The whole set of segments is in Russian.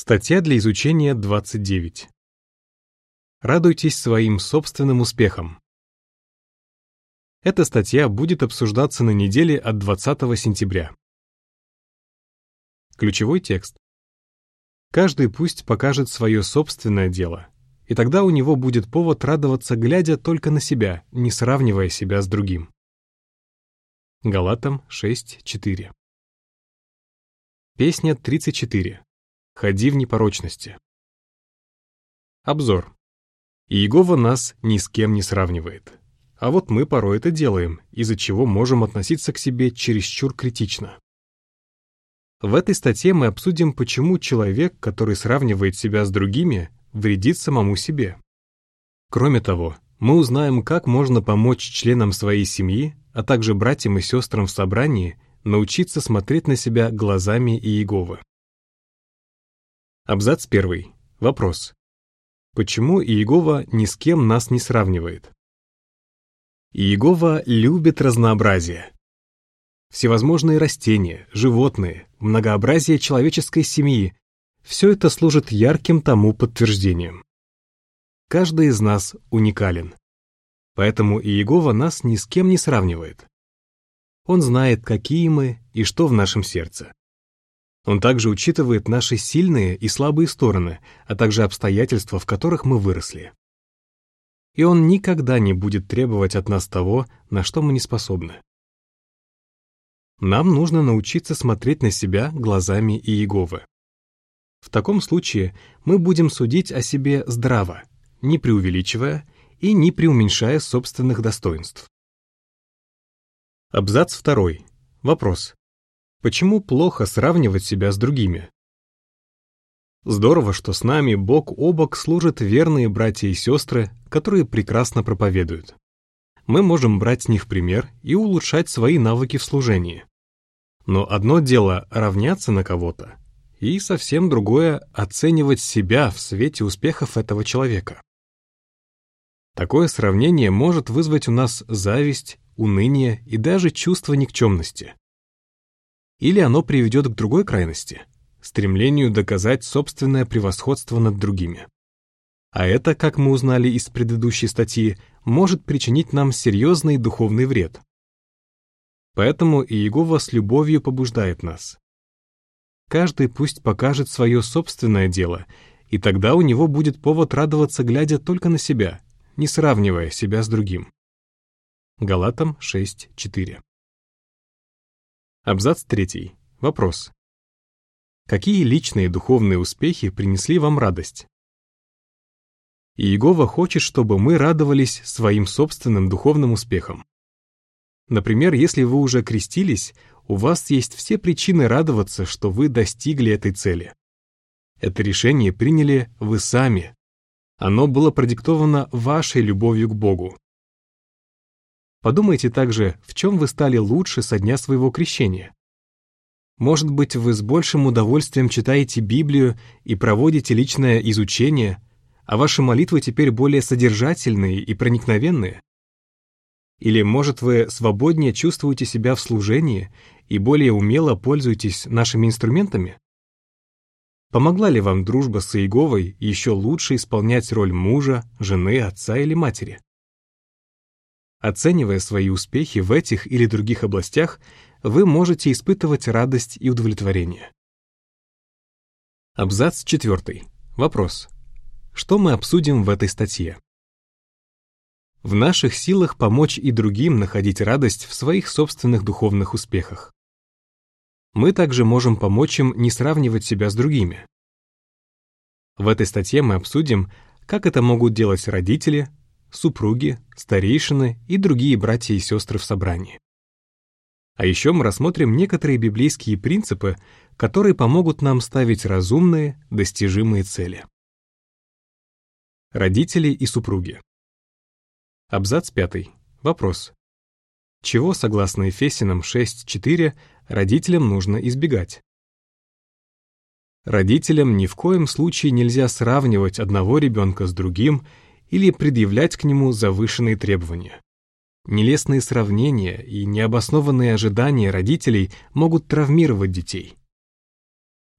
Статья для изучения 29. Радуйтесь своим собственным успехам. Эта статья будет обсуждаться на неделе от 20 сентября. Ключевой текст. Каждый пусть покажет свое собственное дело, и тогда у него будет повод радоваться, глядя только на себя, не сравнивая себя с другим. Галатам 6.4. Песня 34. Ходи в непорочности. Обзор. Иегова нас ни с кем не сравнивает. А вот мы порой это делаем, из-за чего можем относиться к себе чересчур критично. В этой статье мы обсудим, почему человек, который сравнивает себя с другими, вредит самому себе. Кроме того, мы узнаем, как можно помочь членам своей семьи, а также братьям и сестрам в собрании, научиться смотреть на себя глазами Иеговы. Абзац первый. Вопрос. Почему Иегова ни с кем нас не сравнивает? Иегова любит разнообразие. Всевозможные растения, животные, многообразие человеческой семьи – все это служит ярким тому подтверждением. Каждый из нас уникален. Поэтому Иегова нас ни с кем не сравнивает. Он знает, какие мы и что в нашем сердце. Он также учитывает наши сильные и слабые стороны, а также обстоятельства, в которых мы выросли. И он никогда не будет требовать от нас того, на что мы не способны. Нам нужно научиться смотреть на себя глазами Иеговы. В таком случае мы будем судить о себе здраво, не преувеличивая и не преуменьшая собственных достоинств. Абзац второй. Вопрос. Почему плохо сравнивать себя с другими? Здорово, что с нами бок о бок служат верные братья и сестры, которые прекрасно проповедуют. Мы можем брать с них пример и улучшать свои навыки в служении. Но одно дело равняться на кого-то, и совсем другое — оценивать себя в свете успехов этого человека. Такое сравнение может вызвать у нас зависть, уныние и даже чувство никчемности. Или оно приведет к другой крайности — стремлению доказать собственное превосходство над другими. А это, как мы узнали из предыдущей статьи, может причинить нам серьезный духовный вред. Поэтому Иегова с любовью побуждает нас. Каждый пусть покажет свое собственное дело, и тогда у него будет повод радоваться, глядя только на себя, не сравнивая себя с другим. Галатам 6.4 Абзац 3. Вопрос. Какие личные духовные успехи принесли вам радость? Иегова хочет, чтобы мы радовались своим собственным духовным успехам. Например, если вы уже крестились, у вас есть все причины радоваться, что вы достигли этой цели. Это решение приняли вы сами. Оно было продиктовано вашей любовью к Богу. Подумайте также, в чем вы стали лучше со дня своего крещения. Может быть, вы с большим удовольствием читаете Библию и проводите личное изучение, а ваши молитвы теперь более содержательные и проникновенные? Или, может, вы свободнее чувствуете себя в служении и более умело пользуетесь нашими инструментами? Помогла ли вам дружба с Иеговой еще лучше исполнять роль мужа, жены, отца или матери? Оценивая свои успехи в этих или других областях, вы можете испытывать радость и удовлетворение. Абзац 4. Вопрос. Что мы обсудим в этой статье? В наших силах помочь и другим находить радость в своих собственных духовных успехах. Мы также можем помочь им не сравнивать себя с другими. В этой статье мы обсудим, как это могут делать родители, супруги, старейшины и другие братья и сестры в собрании. А еще мы рассмотрим некоторые библейские принципы, которые помогут нам ставить разумные, достижимые цели. Родители и супруги. Абзац 5. Вопрос. Чего, согласно Ефесянам 6.4, родителям нужно избегать? Родителям ни в коем случае нельзя сравнивать одного ребенка с другим или предъявлять к нему завышенные требования. Нелестные сравнения и необоснованные ожидания родителей могут травмировать детей.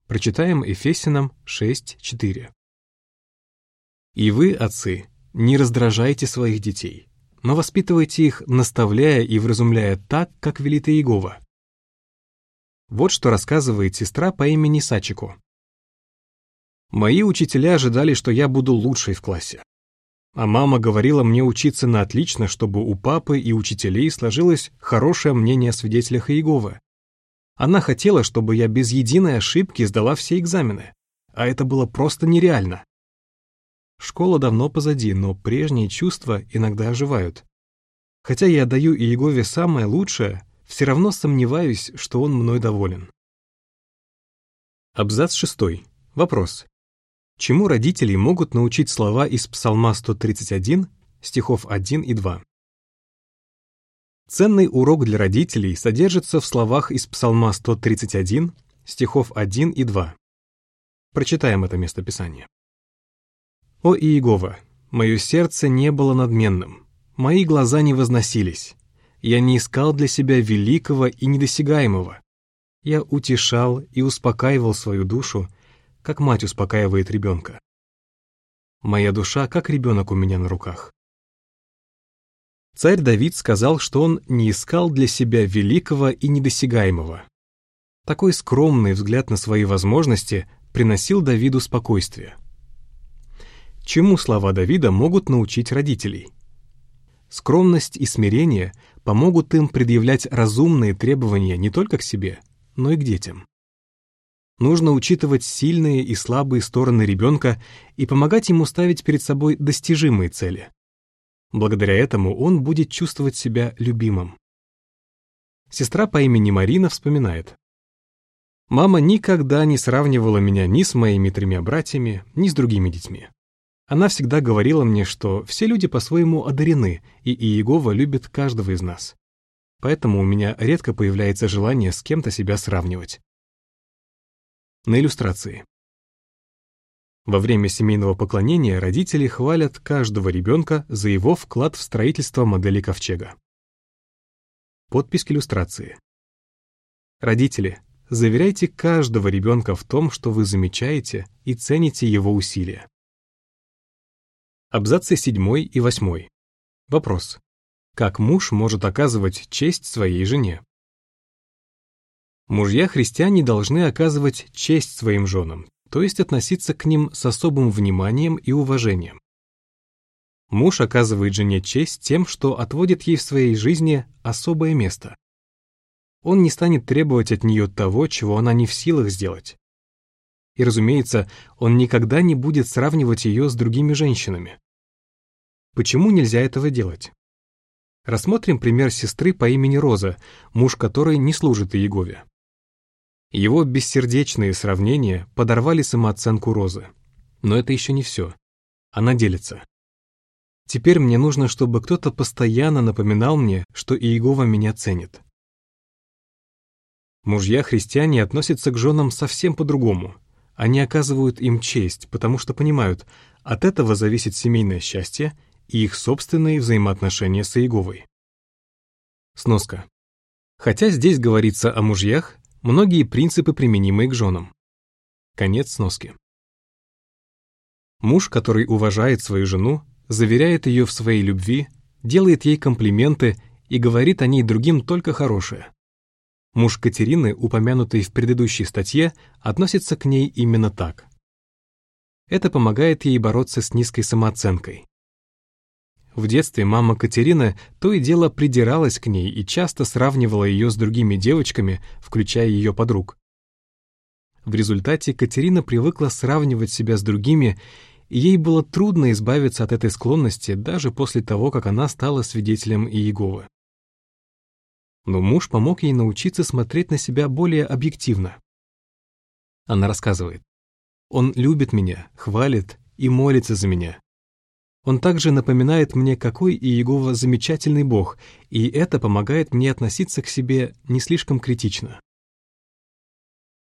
Прочитаем Ефесянам 6.4. «И вы, отцы, не раздражайте своих детей, но воспитывайте их, наставляя и вразумляя так, как велит Иегова». Вот что рассказывает сестра по имени Сачико. «Мои учителя ожидали, что я буду лучшей в классе. А мама говорила мне учиться на отлично, чтобы у папы и учителей сложилось хорошее мнение о свидетелях Иеговы. Она хотела, чтобы я без единой ошибки сдала все экзамены. А это было просто нереально. Школа давно позади, но прежние чувства иногда оживают. Хотя я даю Иегове самое лучшее, все равно сомневаюсь, что он мной доволен. Абзац шестой. Вопрос. Чему родители могут научить слова из Псалма 131, стихов 1 и 2? Ценный урок для родителей содержится в словах из Псалма 131, стихов 1 и 2. Прочитаем это местописание. «О Иегова, мое сердце не было надменным, мои глаза не возносились, я не искал для себя великого и недосягаемого. Я утешал и успокаивал свою душу, как мать успокаивает ребенка. Моя душа, как ребенок у меня на руках. Царь Давид сказал, что он не искал для себя великого и недосягаемого. Такой скромный взгляд на свои возможности приносил Давиду спокойствие. Чему слова Давида могут научить родителей? Скромность и смирение помогут им предъявлять разумные требования не только к себе, но и к детям. Нужно учитывать сильные и слабые стороны ребенка и помогать ему ставить перед собой достижимые цели. Благодаря этому он будет чувствовать себя любимым. Сестра по имени Марина вспоминает. «Мама никогда не сравнивала меня ни с моими тремя братьями, ни с другими детьми. Она всегда говорила мне, что все люди по-своему одарены, и Иегова любит каждого из нас. Поэтому у меня редко появляется желание с кем-то себя сравнивать. На иллюстрации. Во время семейного поклонения родители хвалят каждого ребенка за его вклад в строительство модели ковчега. Подпись к иллюстрации. Родители, заверяйте каждого ребенка в том, что вы замечаете и цените его усилия. Абзацы 7 и 8. Вопрос. Как муж может оказывать честь своей жене? Мужья-христиане должны оказывать честь своим женам, то есть относиться к ним с особым вниманием и уважением. Муж оказывает жене честь тем, что отводит ей в своей жизни особое место. Он не станет требовать от нее того, чего она не в силах сделать. И, разумеется, он никогда не будет сравнивать ее с другими женщинами. Почему нельзя этого делать? Рассмотрим пример сестры по имени Роза, муж которой не служит Иегове. Его бессердечные сравнения подорвали самооценку Розы. Но это еще не все. Она делится. Теперь мне нужно, чтобы кто-то постоянно напоминал мне, что Иегова меня ценит. Мужья-христиане относятся к женам совсем по-другому. Они оказывают им честь, потому что понимают, от этого зависит семейное счастье и их собственные взаимоотношения с Иеговой. Сноска. Хотя здесь говорится о мужьях, Многие принципы, применимые к женам. Конец сноски. Муж, который уважает свою жену, заверяет ее в своей любви, делает ей комплименты и говорит о ней другим только хорошее. Муж Катерины, упомянутый в предыдущей статье, относится к ней именно так. Это помогает ей бороться с низкой самооценкой. В детстве мама Катерина то и дело придиралась к ней и часто сравнивала ее с другими девочками, включая ее подруг. В результате Катерина привыкла сравнивать себя с другими, и ей было трудно избавиться от этой склонности даже после того, как она стала свидетелем Иеговы. Но муж помог ей научиться смотреть на себя более объективно. Она рассказывает. «Он любит меня, хвалит и молится за меня. Он также напоминает мне, какой Иегова замечательный Бог, и это помогает мне относиться к себе не слишком критично.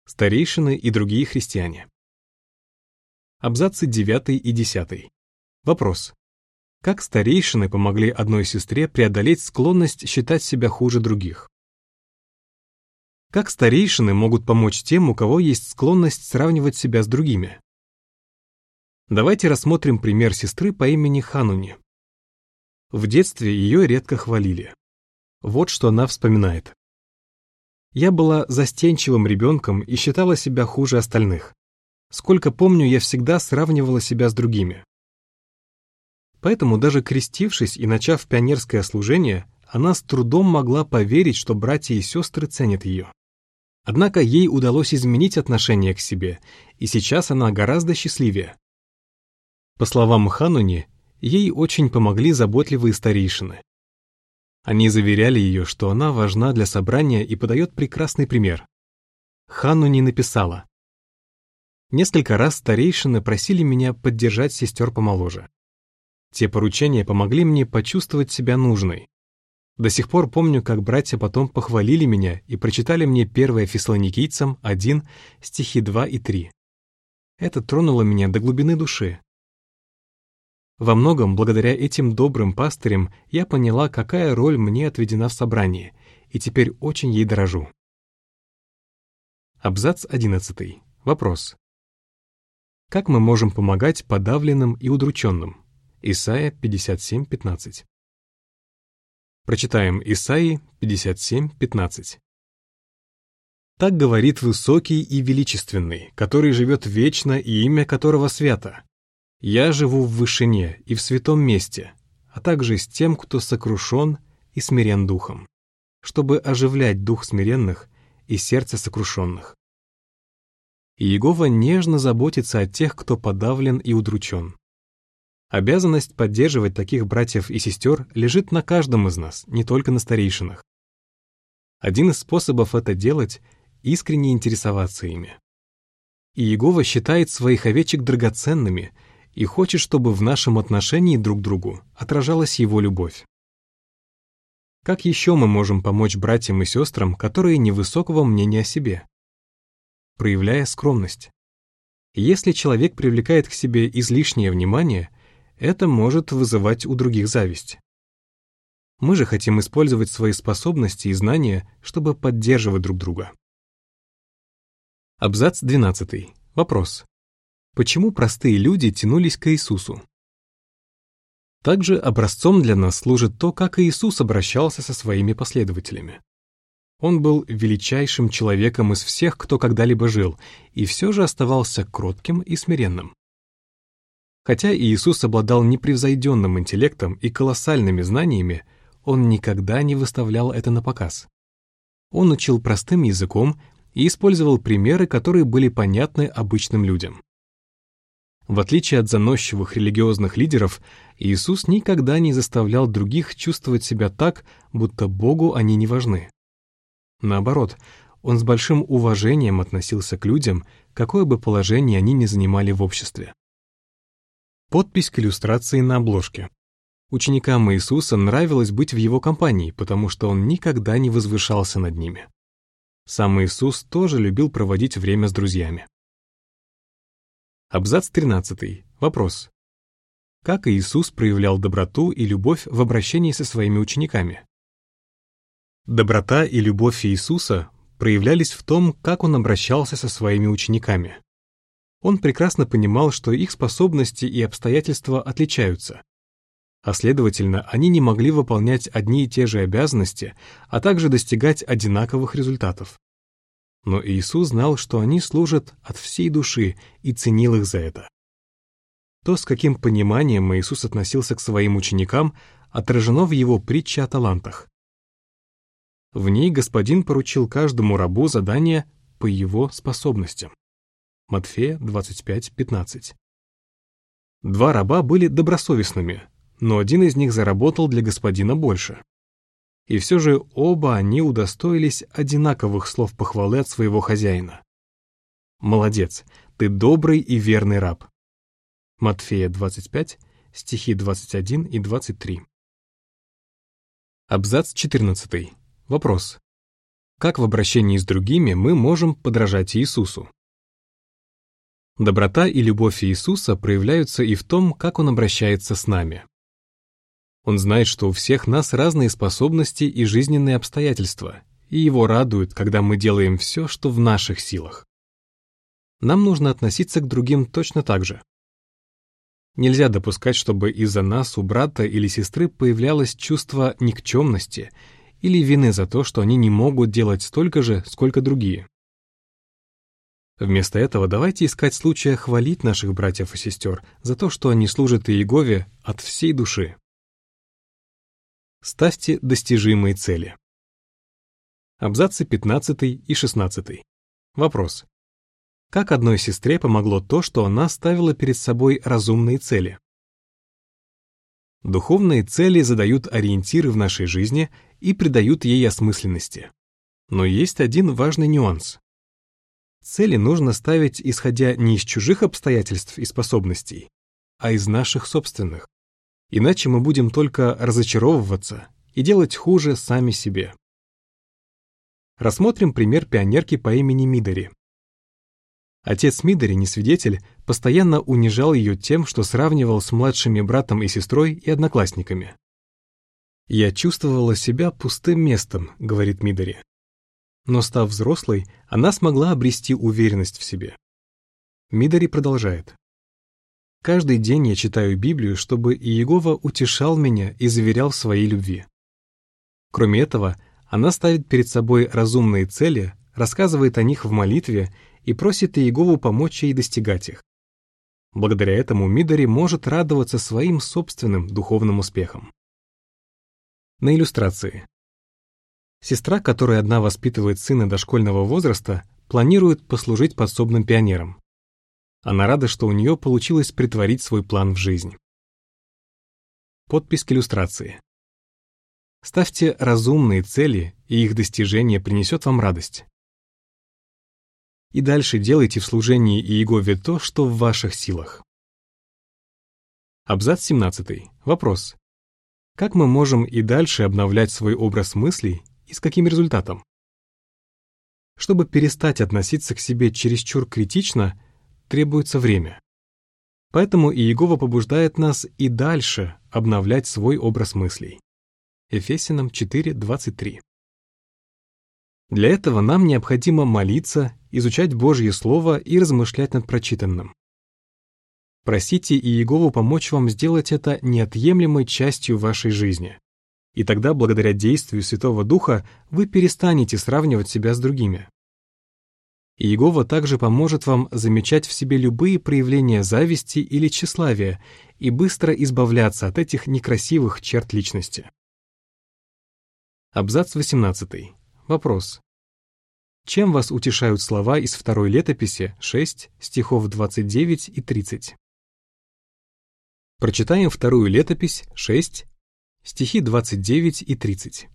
Старейшины и другие христиане. Абзацы 9 и 10. Вопрос. Как старейшины помогли одной сестре преодолеть склонность считать себя хуже других? Как старейшины могут помочь тем, у кого есть склонность сравнивать себя с другими? Давайте рассмотрим пример сестры по имени Хануни. В детстве ее редко хвалили. Вот что она вспоминает. Я была застенчивым ребенком и считала себя хуже остальных. Сколько помню, я всегда сравнивала себя с другими. Поэтому даже крестившись и начав пионерское служение, она с трудом могла поверить, что братья и сестры ценят ее. Однако ей удалось изменить отношение к себе, и сейчас она гораздо счастливее. По словам Хануни, ей очень помогли заботливые старейшины. Они заверяли ее, что она важна для собрания и подает прекрасный пример. Хануни написала. Несколько раз старейшины просили меня поддержать сестер помоложе. Те поручения помогли мне почувствовать себя нужной. До сих пор помню, как братья потом похвалили меня и прочитали мне 1 Фессалоникийцам 1, стихи 2 и 3. Это тронуло меня до глубины души. Во многом, благодаря этим добрым пастырям, я поняла, какая роль мне отведена в собрании, и теперь очень ей дорожу. Абзац 11. Вопрос. Как мы можем помогать подавленным и удрученным? Исайя 57.15. Прочитаем Исаии 57.15. Так говорит высокий и величественный, который живет вечно и имя которого свято. Я живу в вышине и в святом месте, а также с тем, кто сокрушен и смирен духом, чтобы оживлять дух смиренных и сердце сокрушенных. Иегова нежно заботится о тех, кто подавлен и удручен. Обязанность поддерживать таких братьев и сестер лежит на каждом из нас, не только на старейшинах. Один из способов это делать — искренне интересоваться ими. Иегова считает своих овечек драгоценными и хочет, чтобы в нашем отношении друг к другу отражалась его любовь. Как еще мы можем помочь братьям и сестрам, которые невысокого мнения о себе? Проявляя скромность. Если человек привлекает к себе излишнее внимание — это может вызывать у других зависть. Мы же хотим использовать свои способности и знания, чтобы поддерживать друг друга. Абзац 12. Вопрос. Почему простые люди тянулись к Иисусу? Также образцом для нас служит то, как Иисус обращался со своими последователями. Он был величайшим человеком из всех, кто когда-либо жил, и все же оставался кротким и смиренным. Хотя Иисус обладал непревзойденным интеллектом и колоссальными знаниями, он никогда не выставлял это на показ. Он учил простым языком и использовал примеры, которые были понятны обычным людям. В отличие от заносчивых религиозных лидеров, Иисус никогда не заставлял других чувствовать себя так, будто Богу они не важны. Наоборот, он с большим уважением относился к людям, какое бы положение они ни занимали в обществе. Подпись к иллюстрации на обложке. Ученикам Иисуса нравилось быть в его компании, потому что он никогда не возвышался над ними. Сам Иисус тоже любил проводить время с друзьями. Абзац 13. Вопрос. Как Иисус проявлял доброту и любовь в обращении со своими учениками? Доброта и любовь Иисуса проявлялись в том, как он обращался со своими учениками. Он прекрасно понимал, что их способности и обстоятельства отличаются. А следовательно, они не могли выполнять одни и те же обязанности, а также достигать одинаковых результатов. Но Иисус знал, что они служат от всей души и ценил их за это. То, с каким пониманием Иисус относился к своим ученикам, отражено в его притче о талантах. В ней господин поручил каждому рабу задание по его способностям. Матфея 25:15. Два раба были добросовестными, но один из них заработал для господина больше. И все же оба они удостоились одинаковых слов похвалы от своего хозяина. «Молодец, ты добрый и верный раб». Матфея 25, стихи 21 и 23. Абзац 14. Вопрос. Как в обращении с другими мы можем подражать Иисусу? Доброта и любовь Иисуса проявляются и в том, как Он обращается с нами. Он знает, что у всех нас разные способности и жизненные обстоятельства, и его радует, когда мы делаем все, что в наших силах. Нам нужно относиться к другим точно так же. Нельзя допускать, чтобы из-за нас у брата или сестры появлялось чувство никчемности или вины за то, что они не могут делать столько же, сколько другие. Вместо этого давайте искать случая хвалить наших братьев и сестер за то, что они служат Иегове от всей души. Ставьте достижимые цели. Абзацы 15 и 16. Вопрос. Как одной сестре помогло то, что она ставила перед собой разумные цели? Духовные цели задают ориентиры в нашей жизни и придают ей осмысленности. Но есть один важный нюанс. Цели нужно ставить, исходя не из чужих обстоятельств и способностей, а из наших собственных. Иначе мы будем только разочаровываться и делать хуже сами себе. Рассмотрим пример пионерки по имени Мидори. Отец Мидори, не свидетель, постоянно унижал ее тем, что сравнивал с младшими братом и сестрой и одноклассниками. «Я чувствовала себя пустым местом», — говорит Мидори. Но став взрослой, она смогла обрести уверенность в себе. Мидори продолжает. «Каждый день я читаю Библию, чтобы Иегова утешал меня и заверял в своей любви. Кроме этого, она ставит перед собой разумные цели, рассказывает о них в молитве и просит Иегову помочь ей достигать их. Благодаря этому Мидори может радоваться своим собственным духовным успехам. На иллюстрации. Сестра, которая одна воспитывает сына дошкольного возраста, планирует послужить подсобным пионером. Она рада, что у нее получилось притворить свой план в жизнь. Подпись к иллюстрации. Ставьте разумные цели, и их достижение принесет вам радость и дальше делайте в служении Иегове то, что в ваших силах. Абзац 17. Вопрос. Как мы можем и дальше обновлять свой образ мыслей и с каким результатом? Чтобы перестать относиться к себе чересчур критично, требуется время. Поэтому Иегова побуждает нас и дальше обновлять свой образ мыслей. Ефесянам 4.23. Для этого нам необходимо молиться, изучать Божье Слово и размышлять над прочитанным. Просите Иегову помочь вам сделать это неотъемлемой частью вашей жизни. И тогда, благодаря действию Святого Духа, вы перестанете сравнивать себя с другими. Иегова также поможет вам замечать в себе любые проявления зависти или тщеславия и быстро избавляться от этих некрасивых черт личности. Абзац 18. Вопрос. Чем вас утешают слова из второй летописи 6, стихов 29 и 30? Прочитаем вторую летопись 6, стихи 29 и 30.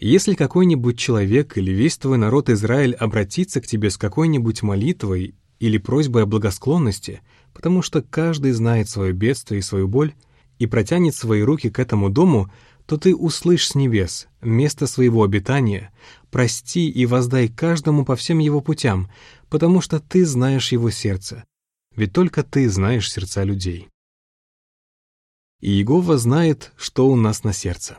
Если какой-нибудь человек или весь твой народ Израиль обратится к тебе с какой-нибудь молитвой или просьбой о благосклонности, потому что каждый знает свое бедствие и свою боль, и протянет свои руки к этому дому, то ты услышь с небес, место своего обитания, прости и воздай каждому по всем его путям, потому что ты знаешь его сердце, ведь только ты знаешь сердца людей. И Иегова знает, что у нас на сердце.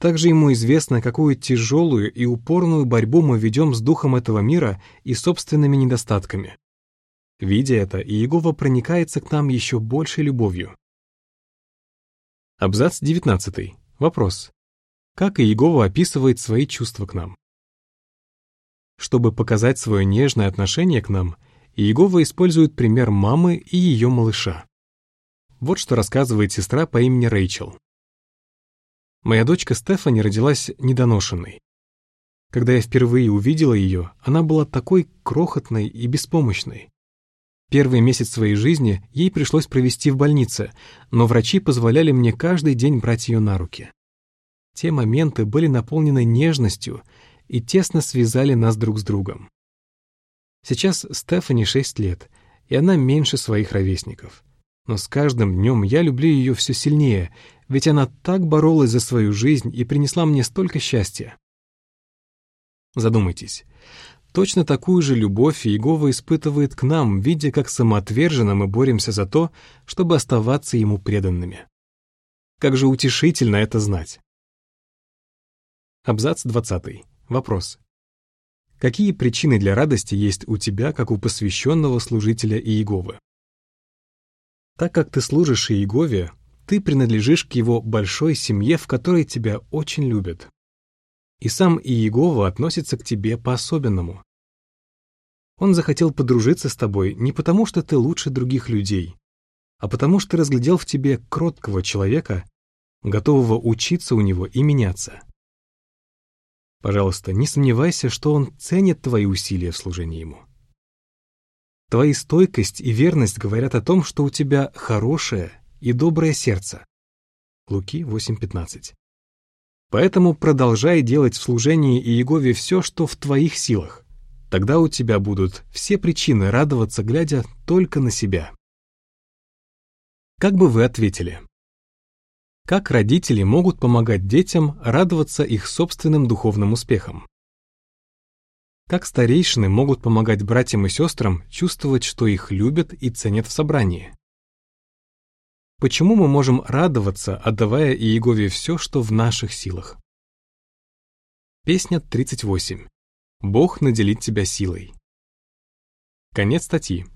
Также ему известно, какую тяжелую и упорную борьбу мы ведем с духом этого мира и собственными недостатками. Видя это, Иегова проникается к нам еще большей любовью. Абзац 19. Вопрос. Как Иегова описывает свои чувства к нам? Чтобы показать свое нежное отношение к нам, Иегова использует пример мамы и ее малыша. Вот что рассказывает сестра по имени Рэйчел. Моя дочка Стефани родилась недоношенной. Когда я впервые увидела ее, она была такой крохотной и беспомощной. Первый месяц своей жизни ей пришлось провести в больнице, но врачи позволяли мне каждый день брать ее на руки. Те моменты были наполнены нежностью и тесно связали нас друг с другом. Сейчас Стефани 6 лет, и она меньше своих ровесников. Но с каждым днем я люблю ее все сильнее, ведь она так боролась за свою жизнь и принесла мне столько счастья. Задумайтесь, Точно такую же любовь Иегова испытывает к нам, видя, как самоотверженно мы боремся за то, чтобы оставаться Ему преданными. Как же утешительно это знать. Абзац 20. Вопрос. Какие причины для радости есть у тебя, как у посвященного служителя Иеговы? Так как ты служишь Иегове, ты принадлежишь к его большой семье, в которой тебя очень любят. И сам Иегова относится к тебе по-особенному. Он захотел подружиться с тобой не потому, что ты лучше других людей, а потому что разглядел в тебе кроткого человека, готового учиться у него и меняться. Пожалуйста, не сомневайся, что он ценит твои усилия в служении ему. Твои стойкость и верность говорят о том, что у тебя хорошее и доброе сердце. Луки 8.15. Поэтому продолжай делать в служении Иегове все, что в твоих силах. Тогда у тебя будут все причины радоваться, глядя только на себя. Как бы вы ответили? Как родители могут помогать детям радоваться их собственным духовным успехам? Как старейшины могут помогать братьям и сестрам чувствовать, что их любят и ценят в собрании? Почему мы можем радоваться, отдавая Иегове все, что в наших силах? Песня 38. Бог наделит тебя силой. Конец статьи.